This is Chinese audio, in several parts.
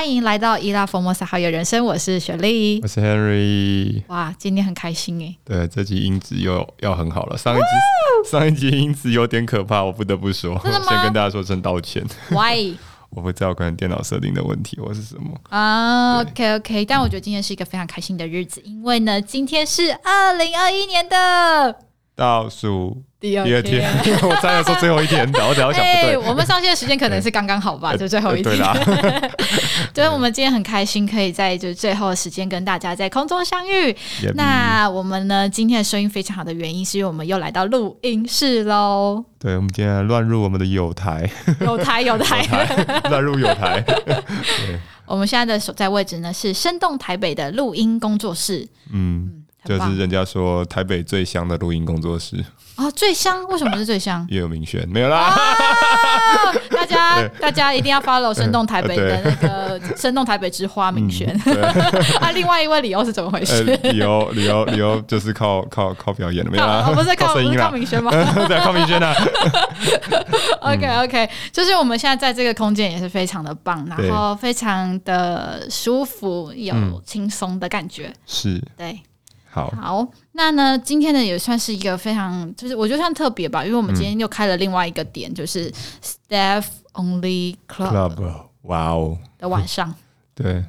欢迎来到伊拉佛摩萨好友人生，我是雪莉，我是 Henry。哇，今天很开心哎！对，这集音质又要很好了。上一集上一集音质有点可怕，我不得不说，先跟大家说声道歉。Why？我不知道可能电脑设定的问题或是什么啊。Uh, OK OK，但我觉得今天是一个非常开心的日子，因为呢，今天是二零二一年的倒数。第二天，第二天 我差点说最后一天的，我只要想不对、欸，我们上线的时间可能是刚刚好吧，欸、就最后一天。对啦，所 以我们今天很开心，可以在就最后的时间跟大家在空中相遇。那我们呢，今天的声音非常好的原因，是因为我们又来到录音室喽。对，我们今天乱入我们的友台，友台友台，乱入友台。我们现在的所在位置呢，是生动台北的录音工作室。嗯，就是人家说台北最香的录音工作室。哦，最香？为什么是最香？叶有明轩没有啦、啊。大家 大家一定要 follow 生动台北的那个生动台北之花明轩。嗯、啊，另外一位理由是怎么回事？理由理由理由就是靠靠靠表演的，没有啦。哦、不是靠声音啦，靠明轩吗？对，靠明轩的。OK OK，就是我们现在在这个空间也是非常的棒，然后非常的舒服，有轻松的感觉。是，对。好，好，那呢，今天呢也算是一个非常，就是我觉得算特别吧，因为我们今天又开了另外一个点，嗯、就是 Staff Only Club，哇哦。的晚上，对，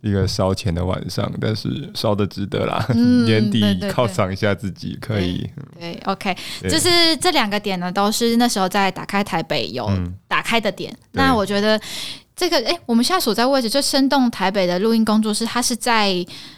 一个烧钱的晚上，但是烧的值得啦，嗯、年底犒赏一下自己可以，对，对，OK，对。就是这两个点呢，都是那时候在打开台北有打开的点，嗯、那我觉得。这个哎，我们现在所在位置就生动台北的录音工作室，它是在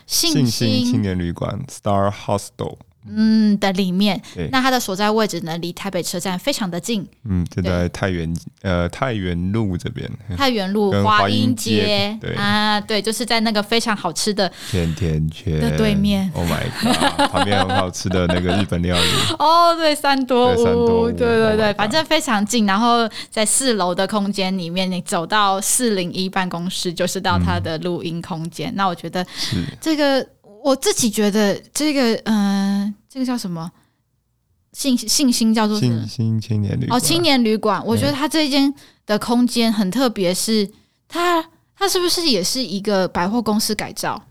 信心青年旅馆 Star Hostel。嗯的里面，那它的所在位置呢，离台北车站非常的近。嗯，就在太原呃太原路这边。太原路华阴街，对啊，对，就是在那个非常好吃的甜甜圈的对面。Oh my god，旁边很好吃的那个日本料理。哦，对，三多屋，对对对，反正非常近。然后在四楼的空间里面，你走到四零一办公室，就是到它的录音空间。嗯、那我觉得这个。我自己觉得这个，嗯、呃，这个叫什么？信信心叫做信心青年旅馆哦，青年旅馆。我觉得它这间的空间很特别，是它它是不是也是一个百货公司改造？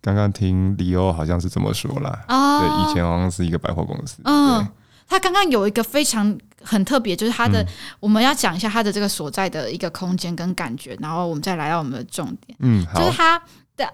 刚刚听李欧好像是这么说啦。哦，对，以前好像是一个百货公司。嗯，它刚刚有一个非常很特别，就是它的，嗯、我们要讲一下它的这个所在的一个空间跟感觉，然后我们再来到我们的重点。嗯，就是他。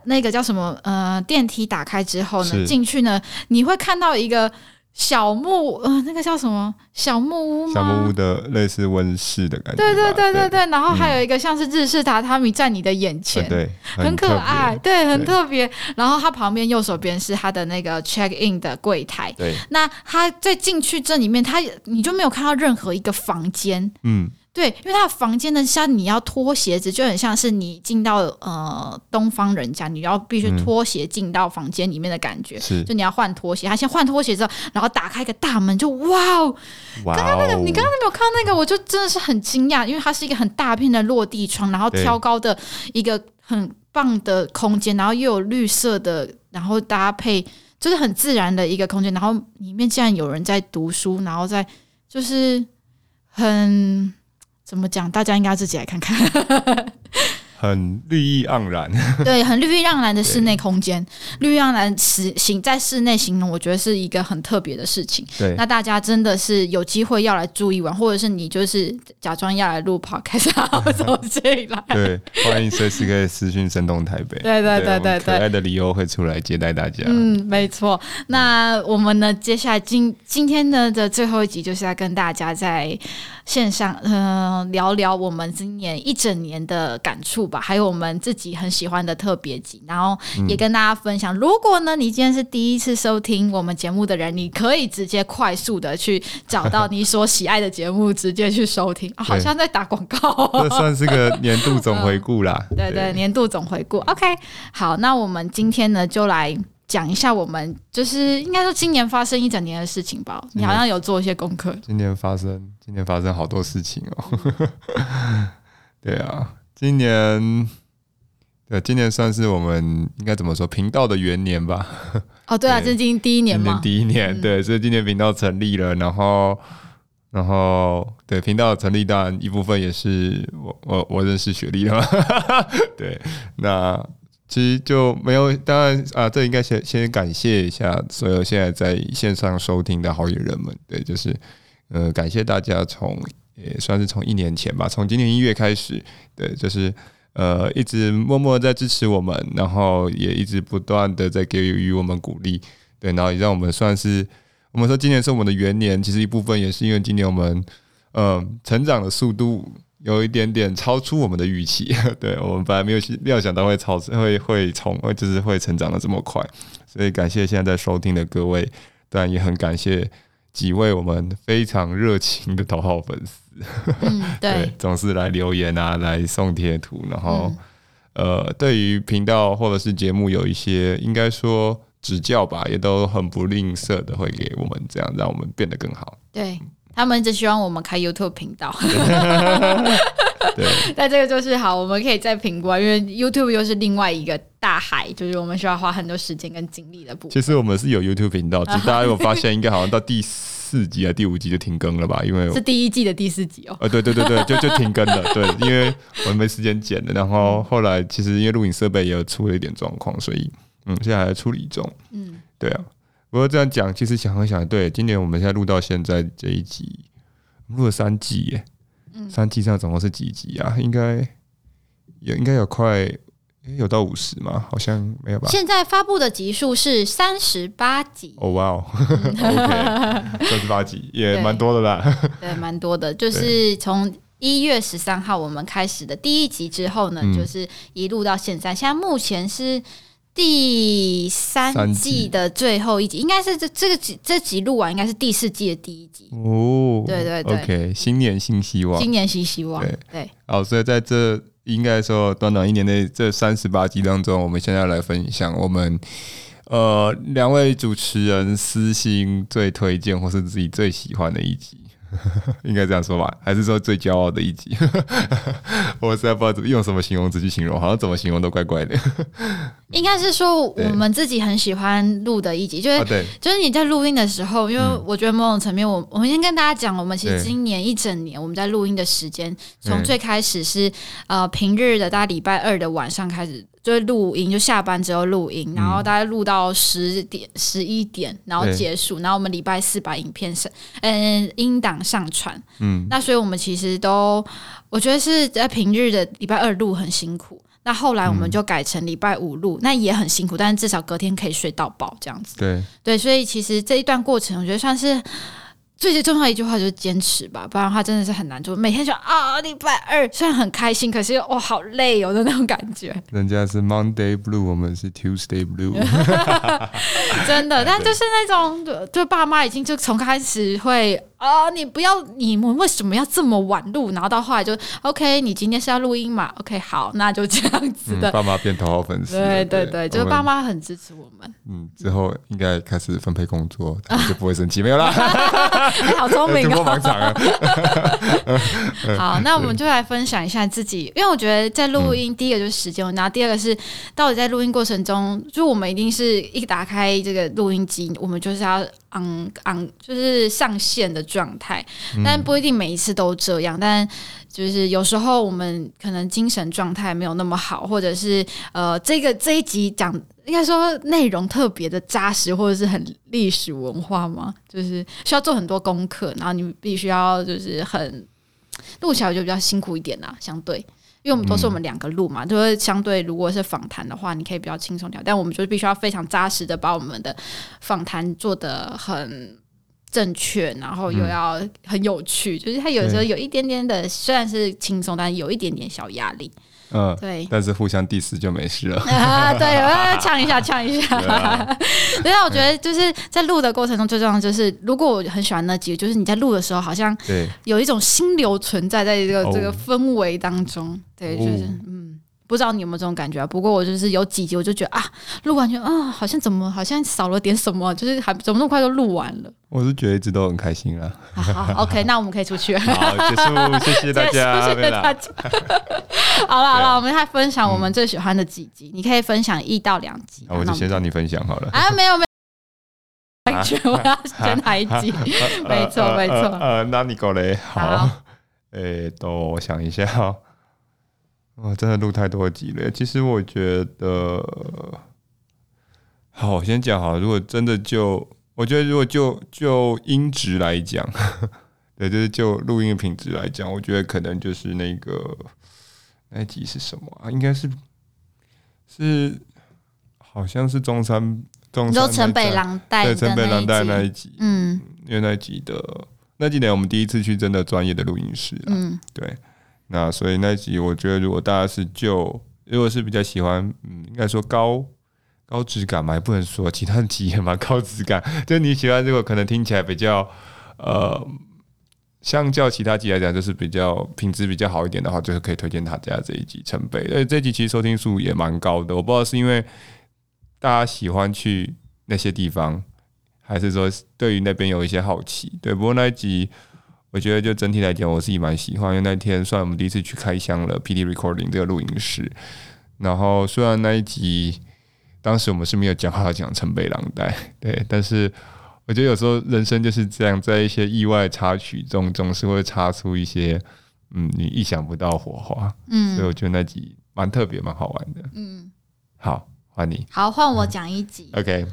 那个叫什么？呃，电梯打开之后呢，进去呢，你会看到一个小木，呃，那个叫什么？小木屋吗？小木屋的类似温室的感觉。对对对对对。然后还有一个像是日式榻榻米在你的眼前，嗯、对，很，很可爱，对，很特别。然后它旁边右手边是它的那个 check in 的柜台。对。那它在进去这里面，它你就没有看到任何一个房间。嗯。对，因为他的房间呢，像你要脱鞋子，就很像是你进到呃东方人家，你要必须脱鞋进到房间里面的感觉。是，就你要换拖鞋，他先换拖鞋之后，然后打开一个大门，就哇哦！刚刚那个，你刚刚没有看到那个，我就真的是很惊讶，因为它是一个很大片的落地窗，然后挑高的一个很棒的空间，然后又有绿色的，然后搭配就是很自然的一个空间，然后里面竟然有人在读书，然后在就是很。怎么讲？大家应该自己来看看。很绿意盎然，对，很绿意盎然的室内空间，绿意盎然行在室内形容，我觉得是一个很特别的事情。对，那大家真的是有机会要来住一晚，或者是你就是假装要来录 podcast，然后走进来。对，欢迎随时可以私讯生动台北。对对对对对，可爱的理由会出来接待大家。嗯，没错。那我们呢？接下来今今天呢的最后一集，就是要跟大家在线上嗯、呃、聊聊我们今年一整年的感触。吧，还有我们自己很喜欢的特别集，然后也跟大家分享。嗯、如果呢，你今天是第一次收听我们节目的人，你可以直接快速的去找到你所喜爱的节目，直接去收听。啊、好像在打广告，这算是个年度总回顾啦。对对，年度总回顾。OK，好，那我们今天呢，就来讲一下我们就是应该说今年发生一整年的事情吧。你好像有做一些功课。今年发生，今年发生好多事情哦。对啊。今年，对，今年算是我们应该怎么说频道的元年吧？哦，对啊，这是今年第一年嘛。今年第一年，对，所以今年频道成立了，然后，然后对频道成立，当然一部分也是我我我认识雪莉的嘛。对，那其实就没有，当然啊，这应该先先感谢一下所有现在在线上收听的好友人们。对，就是呃，感谢大家从也算是从一年前吧，从今年一月开始，对，就是呃一直默默在支持我们，然后也一直不断的在给予我们鼓励。对，然后也让我们算是。我们说今年是我们的元年，其实一部分也是因为今年我们，嗯、成长的速度有一点点超出我们的预期。对，我们本来没有料想到会超会会从就是会成长的这么快，所以感谢现在在收听的各位，当然也很感谢几位我们非常热情的头号粉丝，嗯，对，对，总是来留言啊，来送贴图，然后、嗯、呃，对于频道或者是节目有一些应该说。指教吧，也都很不吝啬的会给我们这样，让我们变得更好。对，他们只希望我们开 YouTube 频道。对，那这个就是好，我们可以再评估啊，因为 YouTube 又是另外一个大海，就是我们需要花很多时间跟精力的部分。其实我们是有 YouTube 频道，只是大家有发现，应该好像到第四集啊、第五集就停更了吧？因为是第一季的第四集哦。呃，对对对对，就 就停更了。对，因为我们没时间剪了，然后后来其实因为录影设备也有出了一点状况，所以。嗯，现在还在处理中。嗯，对啊。不过这样讲，其实想一想，对，今年我们现在录到现在这一集，录了三季耶。嗯，三季上总共是几集啊？应该也应该有快有到五十吗？好像没有吧。现在发布的集数是三十八集。哦哇哦，OK，三十八集也蛮多的啦。对，蛮多的。就是从一月十三号我们开始的第一集之后呢，嗯、就是一路到现在，现在目前是。第三季的最后一集，应该是这这个集这集录完，应该是第四季的第一集哦。对对对，OK，新年新希望，新年新希望。对对，好，所以在这应该说短短一年内这三十八集当中，我们现在来分享我们呃两位主持人私心最推荐或是自己最喜欢的一集。应该这样说吧，还是说最骄傲的一集？我实在不知道用什么形容词去形容，好像怎么形容都怪怪的。应该是说我们自己很喜欢录的一集，就是、啊、就是你在录音的时候，因为我觉得某种层面，我我们先跟大家讲，我们其实今年一整年我们在录音的时间，从最开始是呃平日的大概礼拜二的晚上开始。就是录音，就下班之后录音，然后大概录到十点、十一点，然后结束，然后我们礼拜四把影片上，嗯，音档上传。嗯，那所以我们其实都，我觉得是在平日的礼拜二录很辛苦，那后来我们就改成礼拜五录，那也很辛苦，但是至少隔天可以睡到饱这样子。对对，所以其实这一段过程，我觉得算是。最最重要一句话就是坚持吧，不然的话真的是很难做。每天就啊，礼拜二虽然很开心，可是哇，好累哦的那种感觉。人家是 Monday Blue，我们是 Tuesday Blue。真的，但就是那种，就，就爸妈已经就从开始会。啊！你不要，你们为什么要这么晚录？然后到后来就 OK，你今天是要录音嘛？OK，好，那就这样子的。嗯、爸妈变头号粉丝。对对对，就是爸妈很支持我们。嗯，之后应该开始分配工作，他们就不会生气，没有啦。你好聪明哦！忙场啊。好，那我们就来分享一下自己，因为我觉得在录音，第一个就是时间，然后第二个是到底在录音过程中，就我们一定是一打开这个录音机，我们就是要。昂昂，就是上线的状态，但不一定每一次都这样。但就是有时候我们可能精神状态没有那么好，或者是呃，这个这一集讲应该说内容特别的扎实，或者是很历史文化嘛，就是需要做很多功课，然后你必须要就是很录起来就比较辛苦一点啦，相对。因为我们都是我们两个录嘛，就是相对如果是访谈的话，你可以比较轻松点。但我们就必须要非常扎实的把我们的访谈做得很正确，然后又要很有趣。就是它有时候有一点点的，虽然是轻松，但是有一点点小压力。嗯，对，但是互相 diss 就没事了 啊。对，我要呛一下，呛一下。对 啊，所以我觉得就是在录的过程中，最重要就是，如果我很喜欢那集，就是你在录的时候，好像有一种心流存在在这个这个氛围当中。对，就是嗯。不知道你有没有这种感觉啊？不过我就是有几集，我就觉得啊，录完就啊，好像怎么好像少了点什么，就是还怎么那么快就录完了。我是觉得一直都很开心啊。好，OK，那我们可以出去。好，结束，谢谢大家，谢谢大家。好了好了，我们来分享我们最喜欢的几集，你可以分享一到两集。那我就先让你分享好了。啊，没有没有。完全，我要选哪一集？没错，没错。呃，那你过来好。诶，都我想一下，我真的录太多集了。其实我觉得，好，我先讲好。如果真的就，我觉得如果就就音质来讲，对，就是就录音的品质来讲，我觉得可能就是那个那一集是什么啊？应该是是，好像是中山中山城北狼带对城北狼带那一集，嗯，因为那一集的。那几年我们第一次去真的专业的录音室，嗯，对，那所以那一集我觉得如果大家是就如果是比较喜欢，嗯，应该说高高质感嘛，也不能说其他的集也蛮高质感，就你喜欢这个可能听起来比较呃，相较其他集来讲就是比较品质比较好一点的话，就是可以推荐他家这一集城北，而且这集其实收听数也蛮高的，我不知道是因为大家喜欢去那些地方。还是说对于那边有一些好奇，对。不过那一集，我觉得就整体来讲，我自己蛮喜欢。因为那天算我们第一次去开箱了 PD Recording 这个录音室。然后虽然那一集当时我们是没有讲好讲城北狼带，对。但是我觉得有时候人生就是这样，在一些意外插曲中，总是会插出一些嗯你意想不到火花。嗯。所以我觉得那集蛮特别，蛮好玩的。嗯。好，换你。好，换我讲一集。嗯、OK。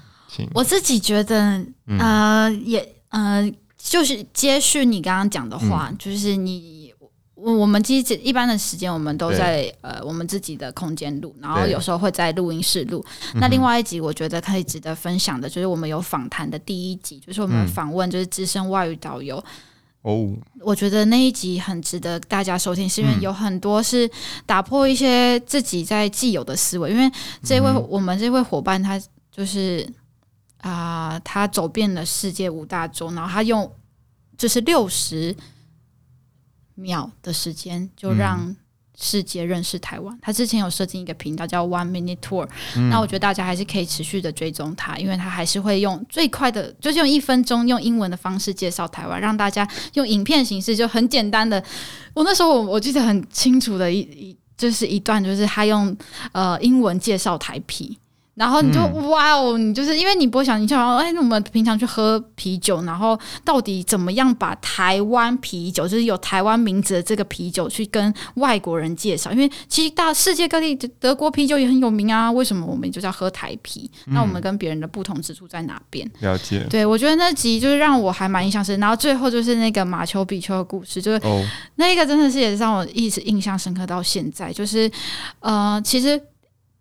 我自己觉得，呃，也呃，就是接续你刚刚讲的话，嗯、就是你我我们其实一般的时间，我们都在呃我们自己的空间录，然后有时候会在录音室录。那另外一集，我觉得可以值得分享的，就是我们有访谈的第一集，就是我们访问就是资深外语导游。哦，我觉得那一集很值得大家收听，是因为有很多是打破一些自己在既有的思维，因为这位我们这位伙伴他就是。啊、呃，他走遍了世界五大洲，然后他用就是六十秒的时间就让世界认识台湾。嗯、他之前有设定一个频道叫 One Minute Tour，、嗯、那我觉得大家还是可以持续的追踪他，因为他还是会用最快的，就是用一分钟用英文的方式介绍台湾，让大家用影片形式就很简单的。我那时候我我记得很清楚的一一就是一段，就是他用呃英文介绍台啤。然后你就、嗯、哇哦，你就是因为你不会想，你就想哎，那我们平常去喝啤酒，然后到底怎么样把台湾啤酒，就是有台湾名字的这个啤酒，去跟外国人介绍？因为其实大世界各地德国啤酒也很有名啊，为什么我们就是要喝台啤？嗯、那我们跟别人的不同之处在哪边？了解。对，我觉得那集就是让我还蛮印象深。然后最后就是那个马丘比丘的故事，就是、哦、那个真的是也是让我一直印象深刻到现在。就是呃，其实。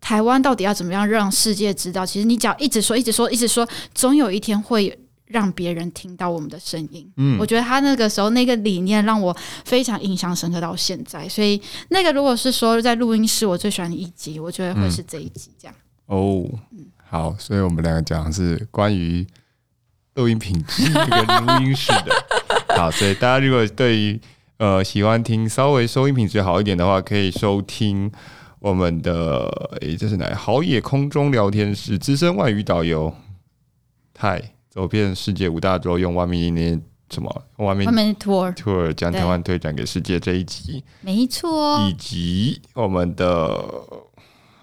台湾到底要怎么样让世界知道？其实你只要一直说，一直说，一直说，总有一天会让别人听到我们的声音。嗯，我觉得他那个时候那个理念让我非常印象深刻到现在。所以那个如果是说在录音室，我最喜欢的一集，我觉得会是这一集这样。嗯、哦，好，所以我们两个讲是关于录音品质这个录音室的。好，所以大家如果对于呃喜欢听稍微收音品质好一点的话，可以收听。我们的诶，这是哪？好野空中聊天室资深外语导游。泰走遍世界五大洲，用 One Minute 什么？One Minute Tour Tour 将台湾推展给世界这一集，没错。以及我们的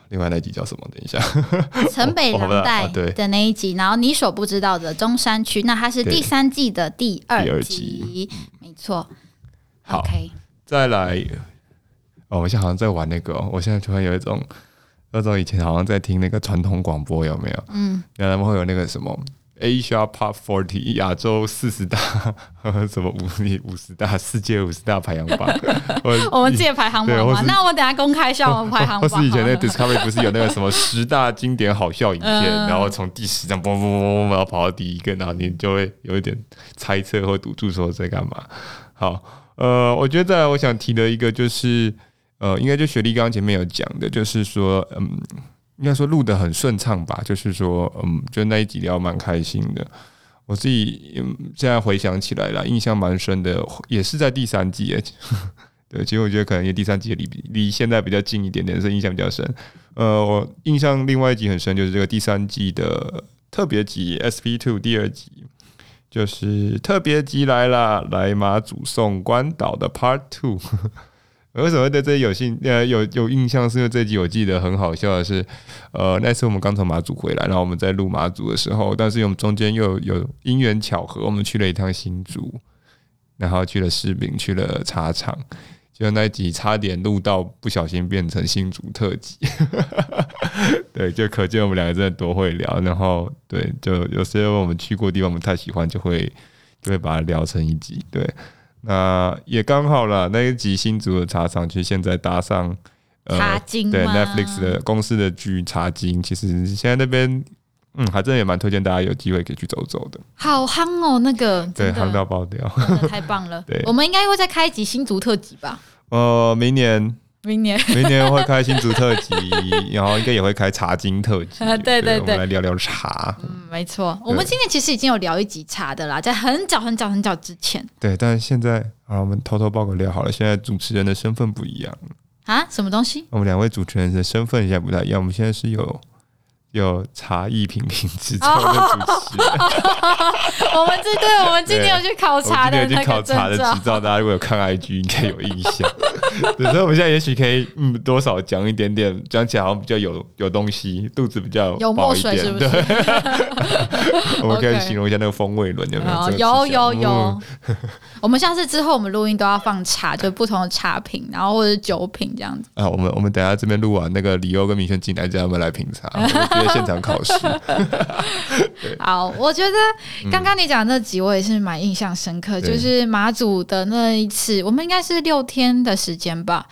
另外那一集叫什么？等一下，城北廊带的那一集，然后你所不知道的中山区，那它是第三季的第二集，没错。好再来。哦，我现在好像在玩那个、哦，我现在突然有一种，那种以前好像在听那个传统广播，有没有？嗯，然后他们会有那个什么 Asia Pop Forty 亚洲四十大，什么五五十大世界五十大排行榜，我们自己排行榜吗？那我等下公开一下我们排行榜。或是以前那个 Discovery 不是有那个什么十大经典好笑影片，嗯、然后从第十这样嘣嘣嘣嘣，然后跑到第一个，然后你就会有一点猜测或赌注说在干嘛。好，呃，我觉得我想提的一个就是。呃，应该就雪莉刚刚前面有讲的，就是说，嗯，应该说录得很顺畅吧，就是说，嗯，就那一集聊蛮开心的。我自己现在回想起来了，印象蛮深的，也是在第三季诶。对，其实我觉得可能也第三季离离现在比较近一点点，所以印象比较深。呃，我印象另外一集很深，就是这个第三季的特别集 SP Two 第二集，就是特别集来了，来马祖送关岛的 Part Two。为什么对这有兴呃有有印象？是因为这集我记得很好笑的是，呃，那次我们刚从马祖回来，然后我们在录马祖的时候，但是我们中间又有，因缘巧合，我们去了一趟新竹，然后去了士林，去了茶厂，就那一集差点录到不小心变成新竹特辑。对，就可见我们两个真的多会聊。然后对，就有时候我们去过地方，我们太喜欢，就会就会把它聊成一集。对。那也刚好了，那一集新竹的茶厂，其实现在搭上呃，茶金对 Netflix 的公司的剧《茶经》，其实现在那边嗯，还真的也蛮推荐大家有机会可以去走走的。好夯哦，那个对，夯到爆掉，太棒了。对，我们应该会再开一集新竹特辑吧？呃，明年。明年，明年会开新竹特辑，然后应该也会开茶经特辑。对对对，我们来聊聊茶。嗯，没错，我们今天其实已经有聊一集茶的啦，在很早很早很早之前。对，但是现在啊，我们偷偷爆个料好了，现在主持人的身份不一样啊？什么东西？我们两位主持人的身份现在不太一样，我们现在是有。有茶艺品评执照的主持人，我们这对，我们今天有去考察的那个考察的执照，大家如果有看 IG 应该有印象。所以我们现在也许可以，嗯，多少讲一点点，讲起来好像比较有有东西，肚子比较有墨水，是不是？我们可以形容一下那个风味轮有没有？有有有。我们下次之后，我们录音都要放茶，就不同的茶品，然后或者是酒品这样子。啊，我们我们等下这边录完，那个李欧跟明轩进来，叫他们来品茶。在现场考试。好，我觉得刚刚你讲那几我也是蛮印象深刻，嗯、就是马祖的那一次，我们应该是六天的时间吧。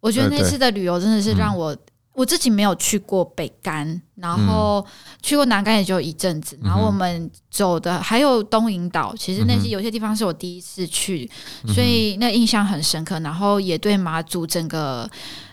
我觉得那次的旅游真的是让我，嗯、我自己没有去过北干，然后去过南干也就一阵子，然后我们走的还有东引岛，其实那些有些地方是我第一次去，所以那印象很深刻，然后也对马祖整个。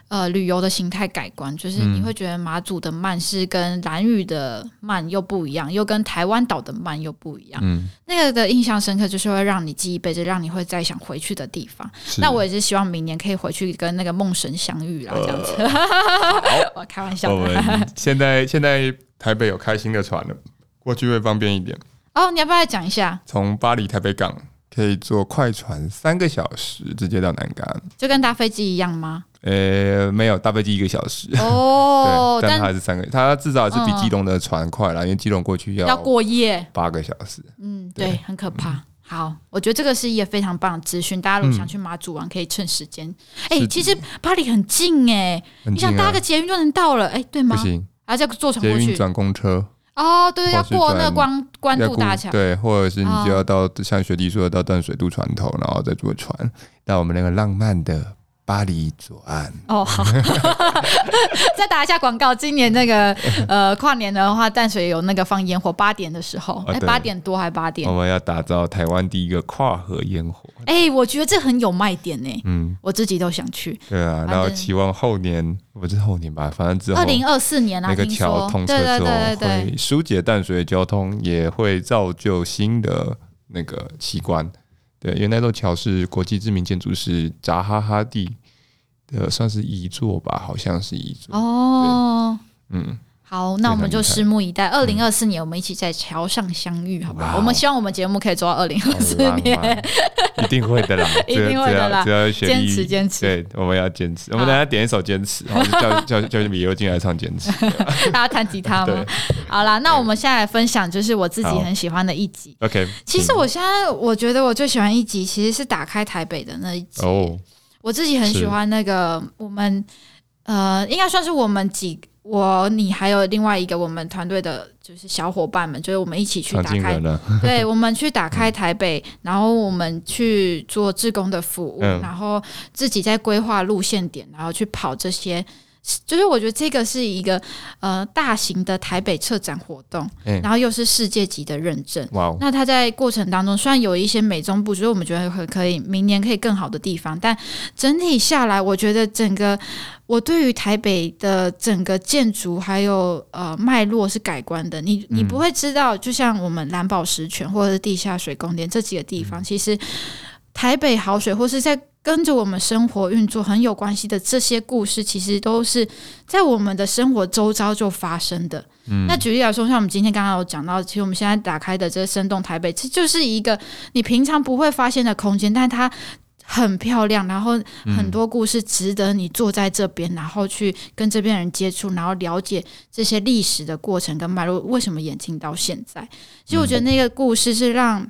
呃，旅游的形态改观，就是你会觉得马祖的慢是跟兰屿的慢又不一样，又跟台湾岛的慢又不一样。嗯，那个的印象深刻，就是会让你记一辈子，让你会再想回去的地方。那我也是希望明年可以回去跟那个梦神相遇啦，这样子。呃、我开玩笑。我们现在现在台北有开新的船了，过去会方便一点。哦，你要不要来讲一下？从巴黎台北港可以坐快船三个小时，直接到南竿，就跟搭飞机一样吗？呃、欸，没有，搭飞机一个小时。哦，对，但它还是三个，它至少是比基隆的船快啦，嗯、因为基隆过去要要过夜。八个小时，嗯，对，对很可怕。嗯、好，我觉得这个是一个非常棒的资讯，大家如果想去马祖玩，可以趁时间。哎、嗯欸，其实巴黎很近哎、欸，啊、你想搭个捷运就能到了，哎、欸，对吗？不行，还要再坐船过去，转公车。哦，对，要过那个关关渡大桥，对，或者是你就要到、哦、像学弟说的到淡水渡船头，然后再坐船到我们那个浪漫的。巴黎左岸哦，好，再打一下广告。今年那个 呃跨年的话，淡水有那个放烟火，八点的时候，哎、哦，八点多还八点？我们要打造台湾第一个跨河烟火。哎，我觉得这很有卖点呢。嗯，我自己都想去。对啊，然后期望后年不是后年吧，反正之后二零二四年啊，那个桥通车之后会疏解淡水的交通，也会造就新的那个奇观。对，因为那座桥是国际知名建筑师扎哈哈蒂的，算是遗作吧，好像是遗作。哦，嗯。好，那我们就拭目以待。二零二四年，我们一起在桥上相遇，好不好？我们希望我们节目可以做到二零二四年，一定会的啦，一定会的啦。只要坚持坚持，对，我们要坚持。我们等下点一首《坚持》，叫叫叫米优进来唱《坚持》，大家弹吉他吗？好啦，那我们现在来分享，就是我自己很喜欢的一集。OK，其实我现在我觉得我最喜欢一集，其实是打开台北的那一集。哦，我自己很喜欢那个我们，呃，应该算是我们几。我、你还有另外一个我们团队的，就是小伙伴们，就是我们一起去打开，对，我们去打开台北，嗯、然后我们去做志工的服务，嗯、然后自己在规划路线点，然后去跑这些。就是我觉得这个是一个呃大型的台北策展活动，欸、然后又是世界级的认证。哇哦！那它在过程当中虽然有一些美中不足，所以我们觉得很可以，明年可以更好的地方，但整体下来，我觉得整个我对于台北的整个建筑还有呃脉络是改观的。你你不会知道，就像我们蓝宝石泉或者是地下水宫殿这几个地方，嗯、其实台北好水或是在。跟着我们生活运作很有关系的这些故事，其实都是在我们的生活周遭就发生的。嗯，那举例来说，像我们今天刚刚有讲到，其实我们现在打开的这个生动台北，这就是一个你平常不会发现的空间，但它很漂亮，然后很多故事值得你坐在这边，嗯、然后去跟这边人接触，然后了解这些历史的过程跟脉络，为什么演进到现在。其实我觉得那个故事是让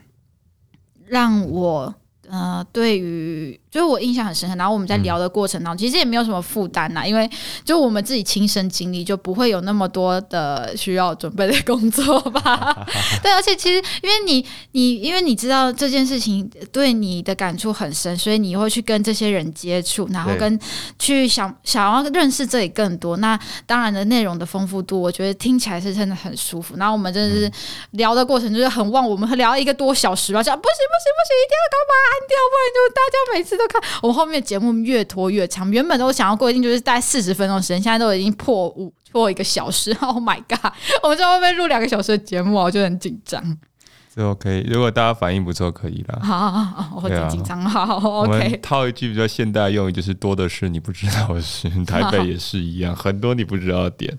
让我。呃，对于，就是我印象很深刻。然后我们在聊的过程当中，嗯、其实也没有什么负担呐，因为就我们自己亲身经历，就不会有那么多的需要准备的工作吧。对，而且其实因为你，你因为你知道这件事情对你的感触很深，所以你会去跟这些人接触，然后跟去想想要认识这里更多。那当然的内容的丰富度，我觉得听起来是真的很舒服。然后我们真的是聊的过程就是很旺我们聊一个多小时吧，讲不行不行不行，一定要干嘛？掉，不然就大家每次都看我们后面节目越拖越长。原本都想要规定就是大概四十分钟时间，现在都已经破五破一个小时。Oh my god！我们在外面录两个小时的节目，我就很紧张。这 OK，如果大家反应不错，可以了。好好好，我会很紧张。好，OK。我们套一句比较现代用语，就是多的是你不知道的事。台北也是一样，很多你不知道的点。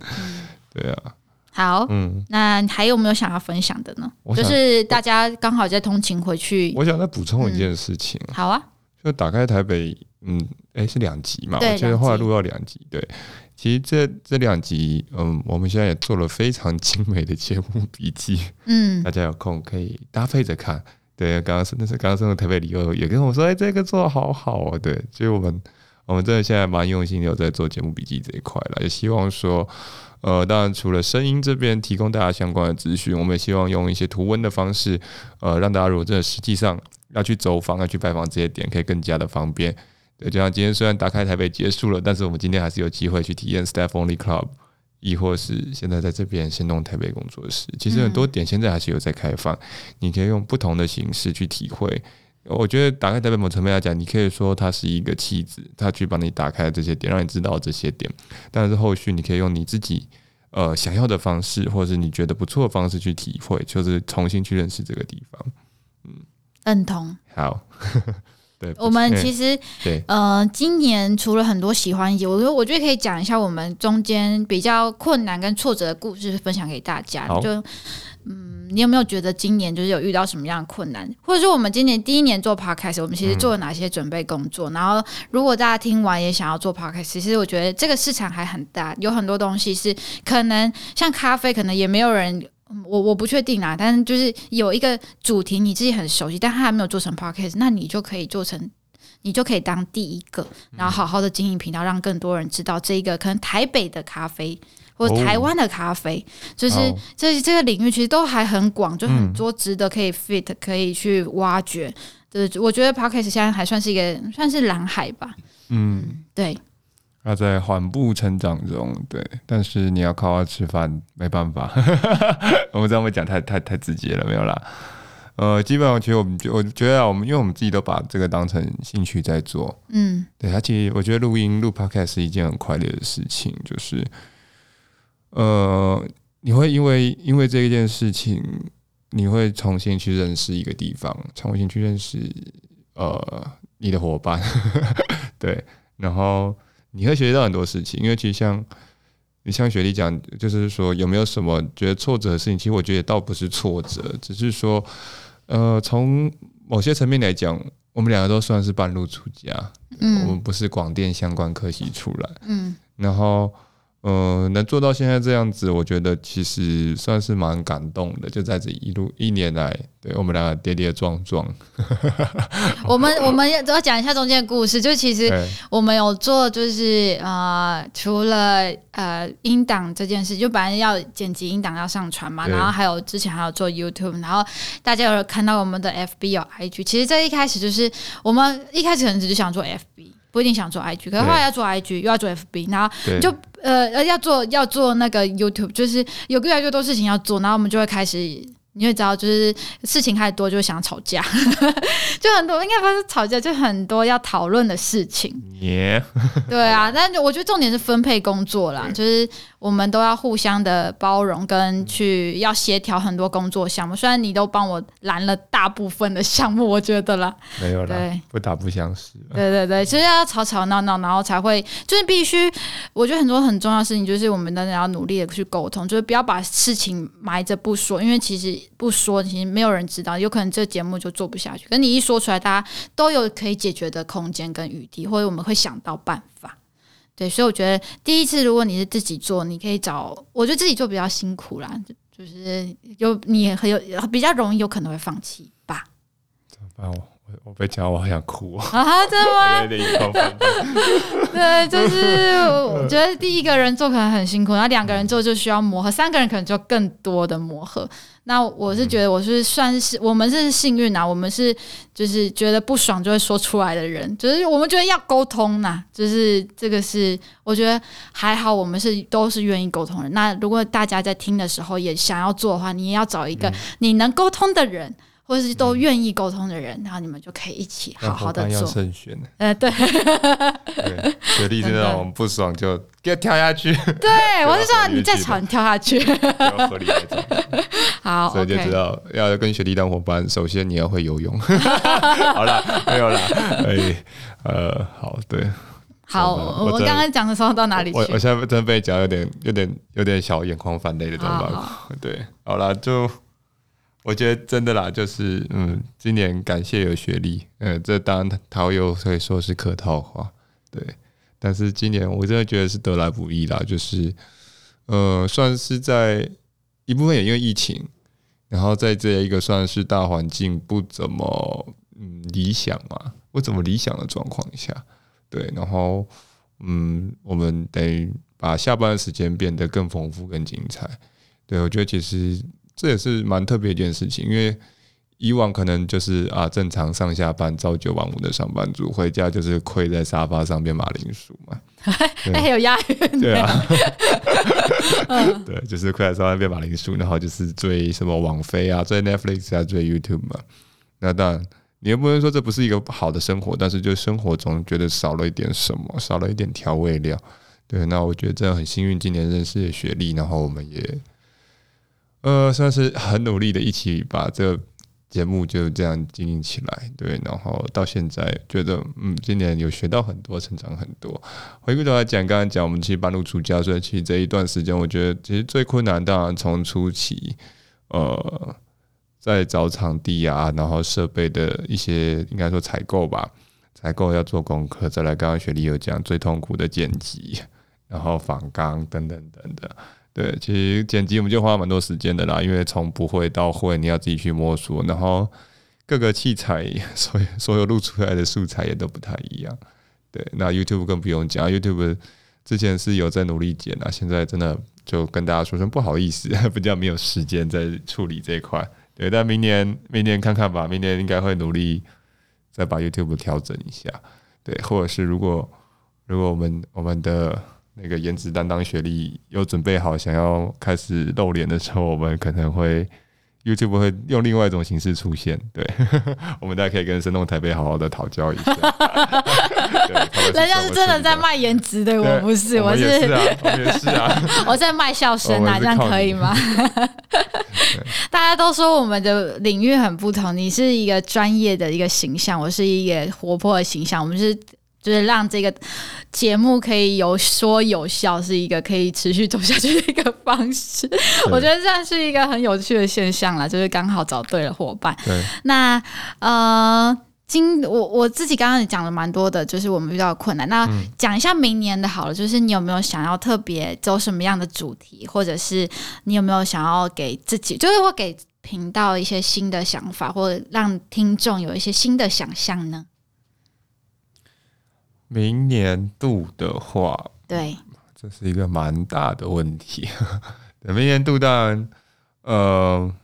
对啊。好，嗯，那还有没有想要分享的呢？就是大家刚好在通勤回去，我想再补充一件事情。嗯、好啊，就打开台北，嗯，哎、欸，是两集嘛？对我觉得后来录到两集。对，其实这这两集，嗯，我们现在也做了非常精美的节目笔记，嗯，大家有空可以搭配着看。对，刚刚是那是刚刚说的台北理由也跟我说，哎、欸，这个做的好好啊。对，所以我们我们真的现在蛮用心的有在做节目笔记这一块了，也希望说。呃，当然，除了声音这边提供大家相关的资讯，我们也希望用一些图文的方式，呃，让大家如果真的实际上要去走访、要去拜访这些点，可以更加的方便。对，就像今天虽然打开台北结束了，但是我们今天还是有机会去体验 Staff Only Club，亦或是现在在这边先弄台北工作室。其实很多点现在还是有在开放，嗯、你可以用不同的形式去体会。我觉得打开台北某层面来讲，你可以说它是一个棋子，它去帮你打开这些点，让你知道这些点。但是后续你可以用你自己呃想要的方式，或者是你觉得不错的方式去体会，就是重新去认识这个地方。嗯，认同。好，对，我们其实对呃，今年除了很多喜欢我觉得我觉得可以讲一下我们中间比较困难跟挫折的故事，分享给大家。好就嗯，你有没有觉得今年就是有遇到什么样的困难，或者说我们今年第一年做 podcast，我们其实做了哪些准备工作？嗯、然后如果大家听完也想要做 podcast，其实我觉得这个市场还很大，有很多东西是可能像咖啡，可能也没有人，我我不确定啊。但是就是有一个主题你自己很熟悉，但他还没有做成 podcast，那你就可以做成，你就可以当第一个，然后好好的经营频道，让更多人知道这一个可能台北的咖啡。或台湾的咖啡，哦、就是这这个领域其实都还很广，就很多值得可以 fit、嗯、可以去挖掘。就是我觉得 Podcast 现在还算是一个算是蓝海吧。嗯，对。它在缓步成长中，对，但是你要靠它吃饭，没办法。我们这样会讲太太太直接了，没有啦。呃，基本上其实我们觉我觉得啊，我们因为我们自己都把这个当成兴趣在做。嗯，对，而且我觉得录音录 Podcast 是一件很快乐的事情，就是。呃，你会因为因为这一件事情，你会重新去认识一个地方，重新去认识呃你的伙伴，对，然后你会学习到很多事情。因为其实像你像雪莉讲，就是说有没有什么觉得挫折的事情？其实我觉得倒不是挫折，只是说呃从某些层面来讲，我们两个都算是半路出家，嗯，我们不是广电相关科系出来，嗯，然后。呃，能做到现在这样子，我觉得其实算是蛮感动的。就在这一路一年来，对我们两个跌跌撞撞。我们我们要要讲一下中间的故事。就其实我们有做，就是呃，除了呃音档这件事，就本来要剪辑音档要上传嘛，然后还有之前还有做 YouTube，然后大家有看到我们的 FB 有 IG。其实这一开始就是我们一开始可能只是想做 FB。不一定想做 IG，可是后来要做 IG，又要做 FB，然后就呃要做要做那个 YouTube，就是有越来越多事情要做，然后我们就会开始，你会知道，就是事情太多，就会想吵架，就很多应该不是吵架，就很多要讨论的事情。对啊，但我觉得重点是分配工作啦，就是我们都要互相的包容，跟去要协调很多工作项目。虽然你都帮我拦了大部分的项目，我觉得啦，没有啦，对，不打不相识。对对对，其实要吵吵闹闹，然后才会，就是必须。我觉得很多很重要的事情，就是我们真的要努力的去沟通，就是不要把事情埋着不说，因为其实不说，其实没有人知道，有可能这个节目就做不下去。可你一说出来，大家都有可以解决的空间跟余地，或者我们会想到办法。对，所以我觉得第一次如果你是自己做，你可以找，我觉得自己做比较辛苦啦，就是有你很有比较容易有可能会放弃吧。怎么办？我我被讲，我好想哭啊！啊，真的吗？对，就是 我觉得第一个人做可能很辛苦，然后两个人做就需要磨合，三个人可能就更多的磨合。那我是觉得我是算是我们是幸运啊，我们是就是觉得不爽就会说出来的人，就是我们觉得要沟通呐，就是这个是我觉得还好，我们是都是愿意沟通的。那如果大家在听的时候也想要做的话，你也要找一个你能沟通的人。或者是都愿意沟通的人，嗯，然后你们就可以一起好好的做。要慎选。呃，对。对，学弟真的我们不爽就给他跳下去。对，我是说你再吵，你跳下去。合理好，所以就知道要跟学弟当伙伴，首先你要会游泳。好了，没有了。哎，呃，好，对。好，我们刚刚讲的时候到哪里去？我我现在真的被讲有点、有点、有点小眼眶泛泪的，怎么办？对，好了就。我觉得真的啦，就是嗯，今年感谢有学历，嗯，这当然他又可以说是客套话，对。但是今年我真的觉得是得来不易啦，就是呃，算是在一部分也因为疫情，然后在这一个算是大环境不怎么嗯理想嘛，不怎么理想的状况下，对。然后嗯，我们等于把下班的时间变得更丰富、更精彩。对，我觉得其实。这也是蛮特别一件事情，因为以往可能就是啊，正常上下班朝九晚五的上班族，回家就是跪在沙发上变马铃薯嘛，还有押韵，对啊，对，就是跪在沙发上变马铃薯，然后就是追什么网飞啊，追 Netflix 啊，追 YouTube 嘛。那当然，你也不能说这不是一个好的生活，但是就生活中觉得少了一点什么，少了一点调味料。对，那我觉得真的很幸运，今年认识雪莉，然后我们也。呃，算是很努力的，一起把这个节目就这样经营起来，对，然后到现在觉得，嗯，今年有学到很多，成长很多。回过头来讲，刚刚讲我们其实半路出家，所以其实这一段时间，我觉得其实最困难，当然从初期，呃，在找场地啊，然后设备的一些应该说采购吧，采购要做功课，再来刚刚学历有讲最痛苦的剪辑，然后访纲等等等等。对，其实剪辑我们就花蛮多时间的啦，因为从不会到会，你要自己去摸索，然后各个器材，所有所有录出来的素材也都不太一样。对，那 YouTube 更不用讲，YouTube 之前是有在努力剪啊，现在真的就跟大家说声不好意思，比较没有时间在处理这一块。对，但明年明年看看吧，明年应该会努力再把 YouTube 调整一下。对，或者是如果如果我们我们的。那个颜值担当学历有准备好，想要开始露脸的时候，我们可能会 YouTube 会用另外一种形式出现。对，我们大家可以跟生动台北好好的讨教一下。人家是真的在卖颜值的，我不是，我是，我在卖笑声啊，这样可以吗？大家都说我们的领域很不同，你是一个专业的一个形象，我是一个活泼的形象，我们是。就是让这个节目可以有说有笑，是一个可以持续走下去的一个方式。我觉得这样是一个很有趣的现象啦，就是刚好找对了伙伴。对，那呃，今我我自己刚刚也讲了蛮多的，就是我们遇到的困难。那讲一下明年的好了，就是你有没有想要特别走什么样的主题，或者是你有没有想要给自己，就是会给频道一些新的想法，或者让听众有一些新的想象呢？明年度的话，对，这是一个蛮大的问题。明年度当然，呃，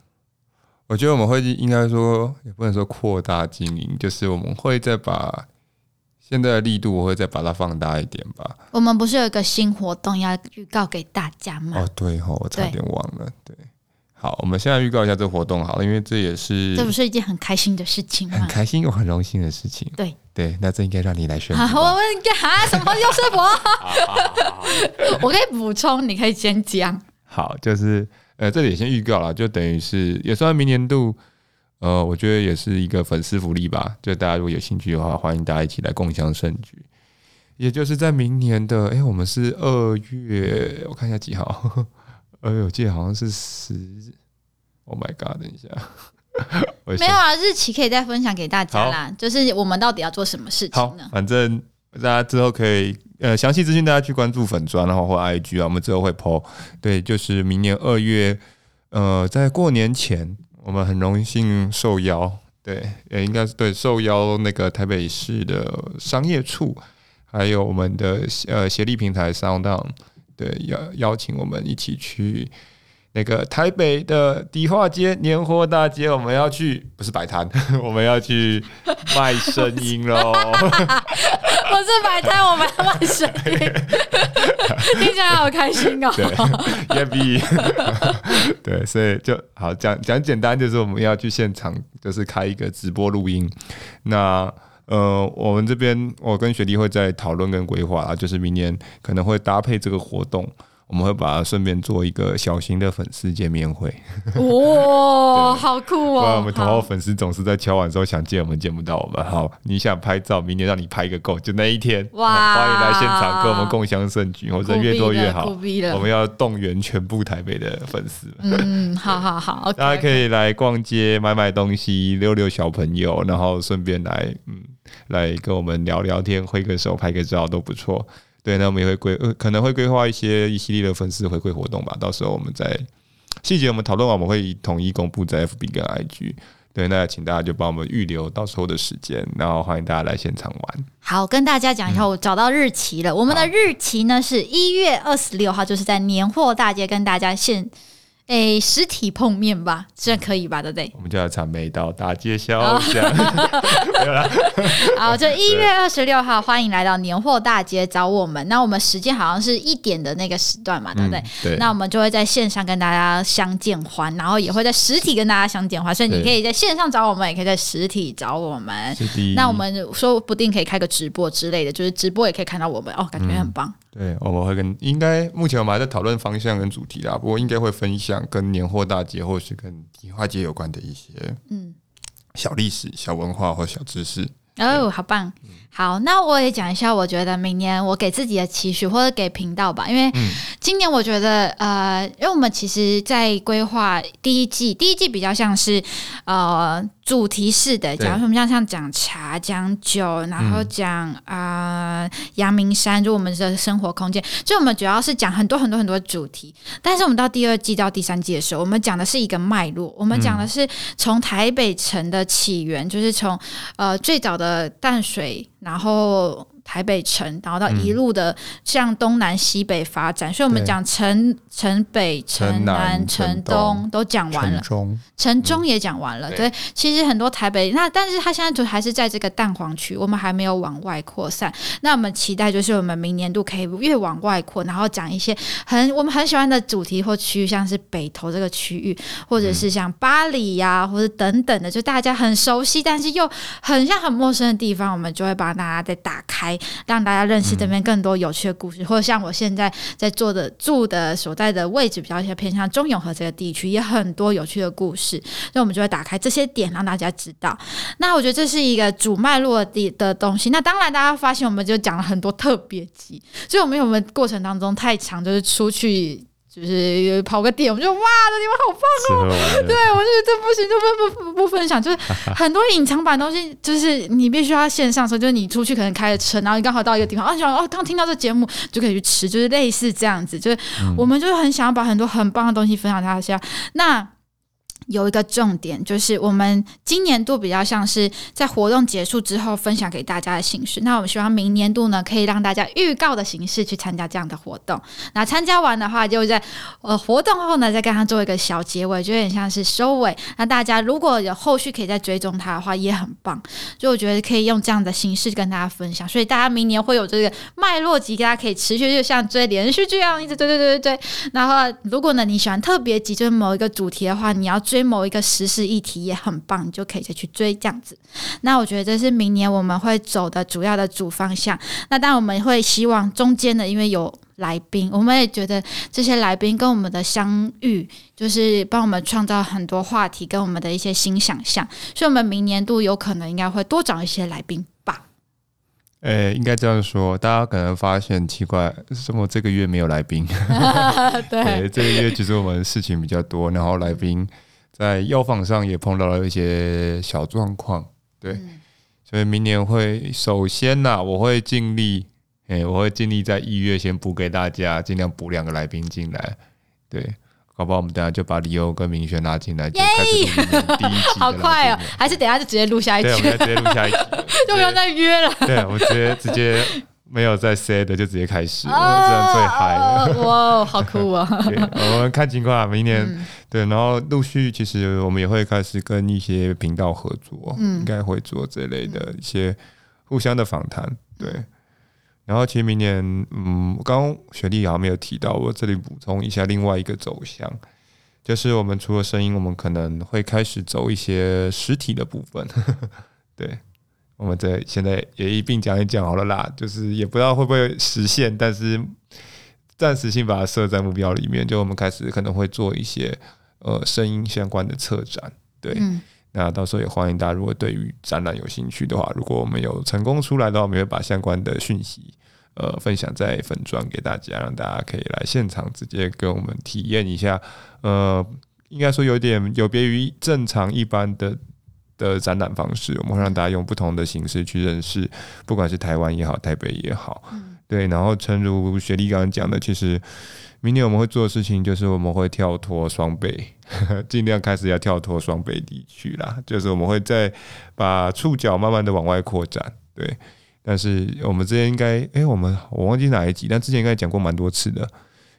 我觉得我们会应该说，也不能说扩大经营，就是我们会再把现在的力度，我会再把它放大一点吧。我们不是有一个新活动要预告给大家吗？哦，对哦，我差点忘了。对，对，好，我们现在预告一下这个活动好了，因为这也是这不是一件很开心的事情吗？很开心又很荣幸的事情。对对，那这应该让你来宣布。我们 干啥？什么又是我？我可以补充，你可以先讲。好，就是呃，这里也先预告了，就等于是也算明年度。呃，我觉得也是一个粉丝福利吧。就大家如果有兴趣的话，欢迎大家一起来共享盛举。也就是在明年的，哎，我们是二月，我看一下几号。哎呦，我记得好像是十。Oh my god！等一下，没有啊，日期可以再分享给大家啦。就是我们到底要做什么事情呢？反正大家之后可以呃详细资讯，大家去关注粉砖，然后或 IG 啊，我们之后会 po。对，就是明年二月，呃，在过年前。我们很荣幸受邀，对，也应该是对受邀那个台北市的商业处，还有我们的呃协力平台 SoundOn，对，邀邀请我们一起去那个台北的迪化街年货大街，我们要去，不是摆摊，我们要去 卖声音喽。不是摆摊，我们要卖声音，听起来好开心哦。对，也比对，所以就好讲讲简单，就是我们要去现场，就是开一个直播录音。那呃，我们这边我跟学弟会在讨论跟规划啊，就是明年可能会搭配这个活动。我们会把它顺便做一个小型的粉丝见面会。哇，好酷哦！不然我们头号粉丝总是在敲碗的时候想见我们见不到我们。好，你想拍照，明年让你拍一个够，就那一天。哇！欢迎来现场跟我们共享盛举，或者越多越好。我们要动员全部台北的粉丝。嗯，好好好，大家可以来逛街买买东西，溜溜小朋友，然后顺便来嗯来跟我们聊聊天，挥个手，拍个照都不错。对，那我们也会规呃，可能会规划一些一系列的粉丝回馈活动吧。到时候我们再细节我们讨论完，我们会统一公布在 FB 跟 IG。对，那请大家就帮我们预留到时候的时间，然后欢迎大家来现场玩。好，跟大家讲一下，我找到日期了。嗯、我们的日期呢是一月二十六号，就是在年货大街跟大家现。诶、欸，实体碰面吧，这可以吧？对不对？我们就要场没到大街小巷。好，就一月二十六号，欢迎来到年货大街找我们。那我们时间好像是一点的那个时段嘛，对不对？嗯、对。那我们就会在线上跟大家相见欢，然后也会在实体跟大家相见欢。所以你可以在线上找我们，也可以在实体找我们。那我们说不定可以开个直播之类的，就是直播也可以看到我们哦，感觉很棒。嗯对，我们会跟应该目前我们还在讨论方向跟主题啦，不过应该会分享跟年货大街或是跟迪化街有关的一些嗯小历史、小文化或小知识。哦，好棒！好，那我也讲一下，我觉得明年我给自己的期许，或者给频道吧，因为今年我觉得，呃，因为我们其实，在规划第一季，第一季比较像是呃主题式的，假如说我们像像讲茶、讲酒，然后讲啊阳明山，就我们的生活空间，就我们主要是讲很多很多很多主题。但是我们到第二季到第三季的时候，我们讲的是一个脉络，我们讲的是从台北城的起源，就是从呃最早的淡水。然后台北城，然后到一路的向东南西北发展，嗯、所以我们讲城城北、城南、城东都讲完了，城中，也讲完了。嗯、对，其实很多台北那，但是他现在就还是在这个蛋黄区，我们还没有往外扩散。那我们期待就是我们明年度可以越往外扩，然后讲一些很我们很喜欢的主题或区域，像是北投这个区域，或者是像巴黎呀、啊，或者等等的，就大家很熟悉，但是又很像很陌生的地方，我们就会把大家再打开，让大家认识这边更多有趣的故事，嗯、或者像我现在在做的住的所在的位置比较一些偏向中永和这个地区，也很多有趣的故事，所以我们就会打开这些点让大家知道。那我觉得这是一个主脉络的的东西。那当然，大家发现我们就讲了很多特别集，所以我们有没有过程当中太长，就是出去。就是跑个点，我们就哇，这地方好棒哦！对，我就这不行，就不不不不分享。就是 很多隐藏版东西，就是你必须要线上说，就是你出去可能开着车，然后你刚好到一个地方，啊，想哦，刚听到这节目就可以去吃，就是类似这样子。就是我们就是很想要把很多很棒的东西分享给大家。那有一个重点，就是我们今年度比较像是在活动结束之后分享给大家的形式。那我们希望明年度呢，可以让大家预告的形式去参加这样的活动。那参加完的话，就在呃活动后呢，再跟他做一个小结尾，就有点像是收尾。那大家如果有后续可以再追踪他的话，也很棒。所以我觉得可以用这样的形式跟大家分享。所以大家明年会有这个脉络集，大家可以持续就像追连续剧一样，一直追追追追追。然后如果呢你喜欢特别集，就是某一个主题的话，你要。追某一个时事议题也很棒，你就可以再去追这样子。那我觉得这是明年我们会走的主要的主方向。那当然我们会希望中间的，因为有来宾，我们也觉得这些来宾跟我们的相遇，就是帮我们创造很多话题跟我们的一些新想象。所以，我们明年度有可能应该会多找一些来宾吧。诶、欸，应该这样说，大家可能发现奇怪，什么这个月没有来宾？对，对，这个月其实我们事情比较多，然后来宾。在药房上也碰到了一些小状况，对，嗯、所以明年会首先呐、啊，我会尽力，哎、欸，我会尽力在一月先补给大家，尽量补两个来宾进来，对，搞不好我们等下就把李欧跟明轩拉进来，就开始录第一集，好快哦，还是等下就直接录下一集，对，我们直接录下一集，就不用再约了，对，我直接直接。没有在 say 的就直接开始，这样最嗨了。哇，好酷啊！我们看情况啊，明年、嗯、对，然后陆续其实我们也会开始跟一些频道合作，嗯、应该会做这类的一些互相的访谈。对，然后其实明年，嗯，刚刚雪莉好像没有提到，我这里补充一下另外一个走向，就是我们除了声音，我们可能会开始走一些实体的部分。对。我们在现在也一并讲一讲好了啦，就是也不知道会不会实现，但是暂时性把它设在目标里面。就我们开始可能会做一些呃声音相关的策展，对，嗯、那到时候也欢迎大家，如果对于展览有兴趣的话，如果我们有成功出来的话，我们会把相关的讯息呃分享在粉砖给大家，让大家可以来现场直接跟我们体验一下。呃，应该说有点有别于正常一般的。的展览方式，我们会让大家用不同的形式去认识，不管是台湾也好，台北也好，嗯、对。然后，诚如雪莉刚刚讲的，其实明年我们会做的事情，就是我们会跳脱双北，尽量开始要跳脱双北地区啦。就是我们会再把触角慢慢的往外扩展，对。但是我们之前应该，哎、欸，我们我忘记哪一集，但之前应该讲过蛮多次的。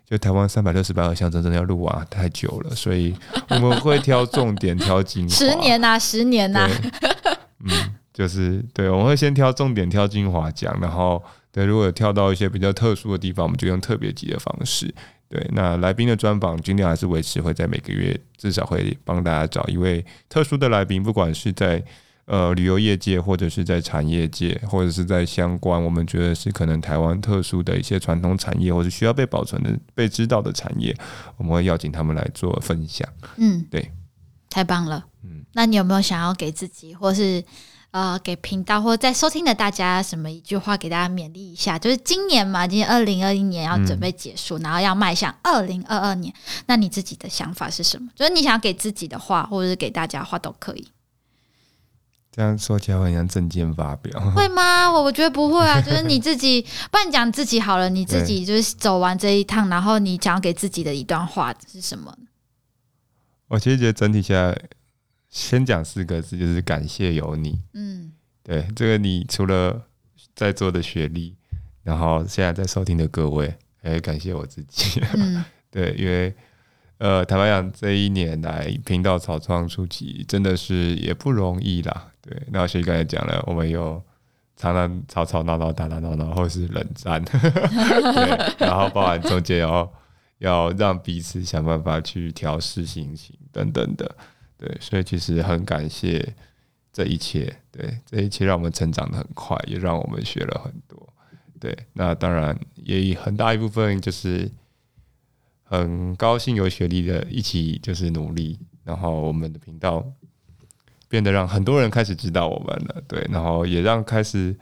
就台湾三百六十八个乡镇，真的要录啊，太久了，所以我们会挑重点，挑精华。十年呐、啊，十年呐、啊。嗯，就是对，我们会先挑重点，挑精华讲，然后对，如果有挑到一些比较特殊的地方，我们就用特别集的方式。对，那来宾的专访尽量还是维持会在每个月至少会帮大家找一位特殊的来宾，不管是在。呃，旅游业界或者是在产业界，或者是在相关，我们觉得是可能台湾特殊的一些传统产业，或者需要被保存的、被知道的产业，我们会邀请他们来做分享。嗯，对，太棒了。嗯，那你有没有想要给自己，或是呃给频道，或在收听的大家什么一句话，给大家勉励一下？就是今年嘛，今年二零二一年要准备结束，嗯、然后要迈向二零二二年，那你自己的想法是什么？就是你想要给自己的话，或者是给大家的话都可以。这样说起来会很像证件发表，会吗？我我觉得不会啊，就是你自己，不然讲自己好了，你自己就是走完这一趟，然后你讲给自己的一段话是什么？我其实觉得整体下来，先讲四个字，就是感谢有你。嗯，对，这个你除了在座的雪莉，然后现在在收听的各位，也感谢我自己。嗯，对，因为。呃，坦白讲，这一年来频道草创初期真的是也不容易啦。对，那雪莉刚才讲了，我们有常常吵吵闹闹、打打闹闹，或是冷战，对，然后包含中间要要让彼此想办法去调试心情等等的，对，所以其实很感谢这一切，对，这一切让我们成长得很快，也让我们学了很多，对，那当然也很大一部分就是。很高兴有学历的一起就是努力，然后我们的频道变得让很多人开始知道我们了，对，然后也让开始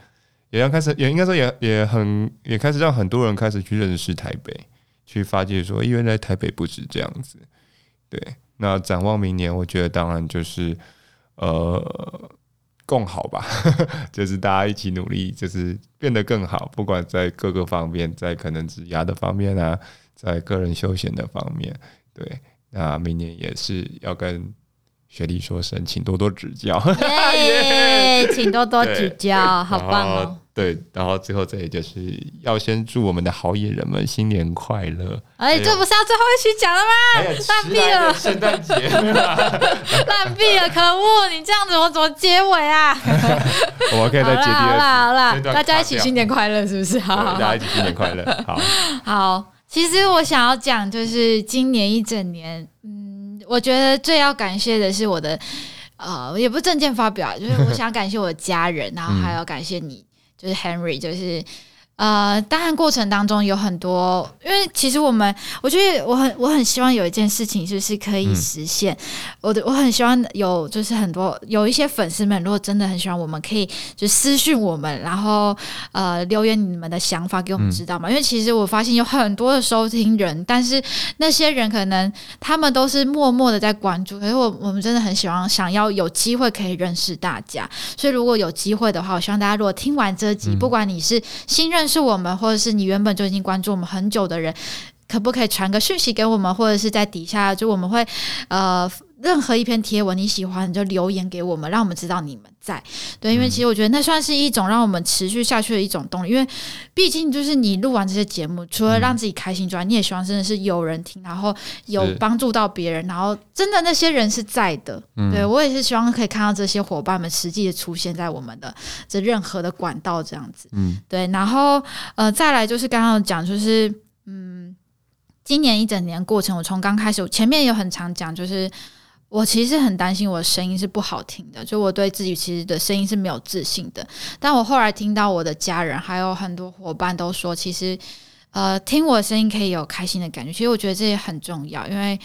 也让开始也应该说也也很也开始让很多人开始去认识台北，去发觉说原来台北不止这样子，对。那展望明年，我觉得当然就是呃共好吧，就是大家一起努力，就是变得更好，不管在各个方面，在可能职涯的方面啊。在个人休闲的方面，对，那明年也是要跟雪莉说声，请多多指教。耶，请多多指教，好棒哦！对，然后最后这里就是要先祝我们的好野人们新年快乐。哎，这不是要最后一期讲了吗？烂毙了，圣诞节，烂毙了，可恶！你这样子我怎么结尾啊？我们可以再结尾。好啦好啦，大家一起新年快乐，是不是？好，大家一起新年快乐。好，好。其实我想要讲，就是今年一整年，嗯，我觉得最要感谢的是我的，呃，也不是证件发表，就是我 想感谢我的家人，然后还要感谢你，就是 Henry，就是。呃，当然过程当中有很多，因为其实我们，我觉得我很我很希望有一件事情就是可以实现，嗯、我的我很希望有就是很多有一些粉丝们，如果真的很喜欢我们，可以就私讯我们，然后呃留言你们的想法给我们知道嘛。嗯、因为其实我发现有很多的收听人，但是那些人可能他们都是默默的在关注，可是我我们真的很喜欢想要有机会可以认识大家，所以如果有机会的话，我希望大家如果听完这集，嗯、不管你是新认识。是我们，或者是你原本就已经关注我们很久的人，可不可以传个讯息给我们，或者是在底下，就我们会呃，任何一篇贴文你喜欢，你就留言给我们，让我们知道你们在。对，因为其实我觉得那算是一种让我们持续下去的一种动力，因为毕竟就是你录完这些节目，除了让自己开心之外，你也希望真的是有人听，然后有帮助到别人，然后真的那些人是在的。对，我也是希望可以看到这些伙伴们实际的出现在我们的这任何的管道这样子。嗯，对，然后呃，再来就是刚刚讲，就是嗯。今年一整年过程，我从刚开始，我前面有很常讲，就是我其实很担心我的声音是不好听的，就我对自己其实的声音是没有自信的。但我后来听到我的家人还有很多伙伴都说，其实呃，听我声音可以有开心的感觉。其实我觉得这也很重要，因为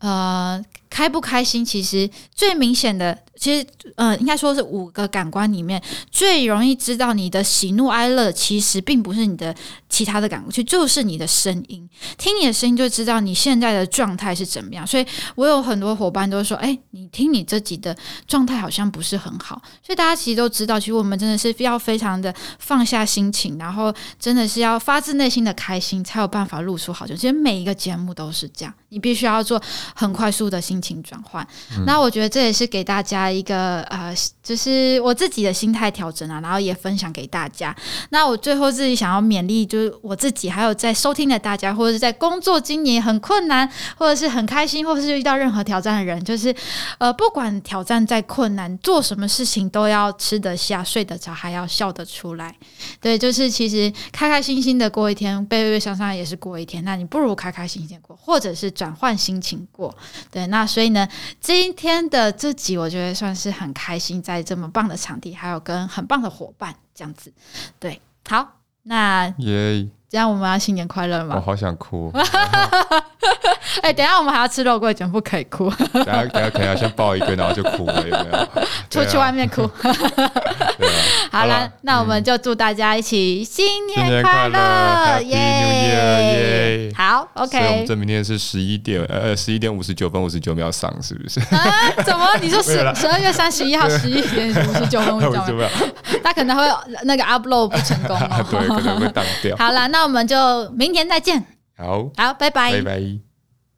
呃，开不开心其实最明显的。其实，呃，应该说是五个感官里面最容易知道你的喜怒哀乐，其实并不是你的其他的感官，其实就是你的声音。听你的声音就知道你现在的状态是怎么样。所以我有很多伙伴都说：“哎，你听你自己的状态好像不是很好。”所以大家其实都知道，其实我们真的是要非常的放下心情，然后真的是要发自内心的开心，才有办法露出好节目。其实每一个节目都是这样，你必须要做很快速的心情转换。嗯、那我觉得这也是给大家。一个呃，就是我自己的心态调整啊，然后也分享给大家。那我最后自己想要勉励，就是我自己，还有在收听的大家，或者是在工作今年很困难，或者是很开心，或者是遇到任何挑战的人，就是呃，不管挑战再困难，做什么事情都要吃得下、睡得着，还要笑得出来。对，就是其实开开心心的过一天，悲悲伤伤也是过一天。那你不如开开心心过，或者是转换心情过。对，那所以呢，今天的这集我觉得。算是很开心，在这么棒的场地，还有跟很棒的伙伴这样子，对，好，那耶，这样我们要新年快乐吗？我好想哭。哎，等下我们还要吃肉桂卷，不可以哭。等下等下可能要先抱一个，然后就哭了，有没有？出去外面哭。好了，那我们就祝大家一起新年快乐，耶！耶好，OK。所以我们这明天是十一点，呃，十一点五十九分五十九秒上，是不是？啊？怎么？你说十十二月三十一号十一点五十九分五十九秒？他可能会那个 upload 不成功哦，对，可能会挡掉。好了，那我们就明天再见。好，好，拜拜，拜拜。